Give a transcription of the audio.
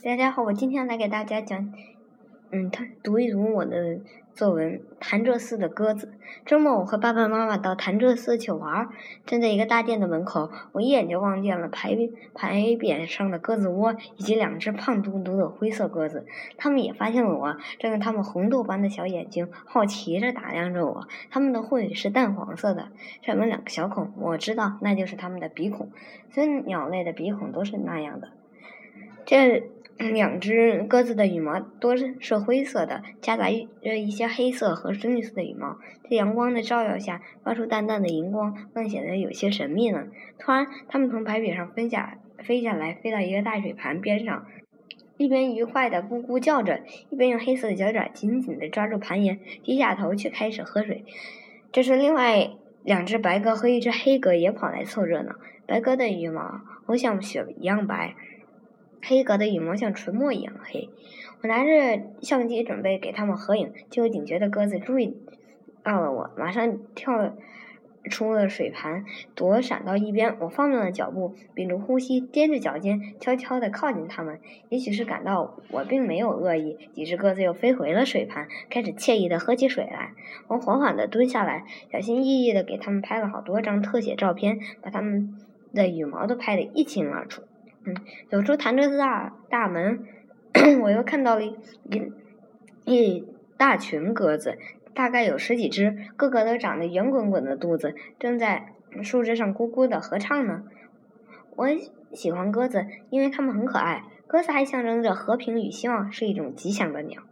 大家好，我今天来给大家讲，嗯，他读一读我的作文《潭柘寺的鸽子》。周末，我和爸爸妈妈到潭柘寺去玩，站在一个大殿的门口，我一眼就望见了牌牌匾上的鸽子窝，以及两只胖嘟嘟的灰色鸽子。他们也发现了我，睁着他们红豆般的小眼睛，好奇着打量着我。他们的喙是淡黄色的，上面两个小孔，我知道那就是他们的鼻孔。所以鸟类的鼻孔都是那样的。这。两只鸽子的羽毛多是灰色的，夹杂着一些黑色和深绿色的羽毛，在阳光的照耀下发出淡淡的荧光，更显得有些神秘呢。突然，它们从牌匾上飞下飞下来，飞到一个大水盘边上，一边愉快的咕咕叫着，一边用黑色的脚爪紧紧的抓住盘沿，低下头去开始喝水。这时，另外两只白鸽和一只黑鸽也跑来凑热闹。白鸽的羽毛像雪一样白。黑格的羽毛像纯墨一样黑。我拿着相机准备给他们合影，就有警觉的鸽子注意到了我，马上跳出了水盘，躲闪到一边。我放慢了脚步，屏住呼吸，踮着脚尖，悄悄地靠近它们。也许是感到我并没有恶意，几只鸽子又飞回了水盘，开始惬意地喝起水来。我缓缓地蹲下来，小心翼翼地给它们拍了好多张特写照片，把它们的羽毛都拍得一清二楚。走出潭柘寺大大门，我又看到了一一大群鸽子，大概有十几只，个个都长得圆滚滚的肚子，正在树枝上咕咕的合唱呢。我喜欢鸽子，因为它们很可爱。鸽子还象征着和平与希望，是一种吉祥的鸟。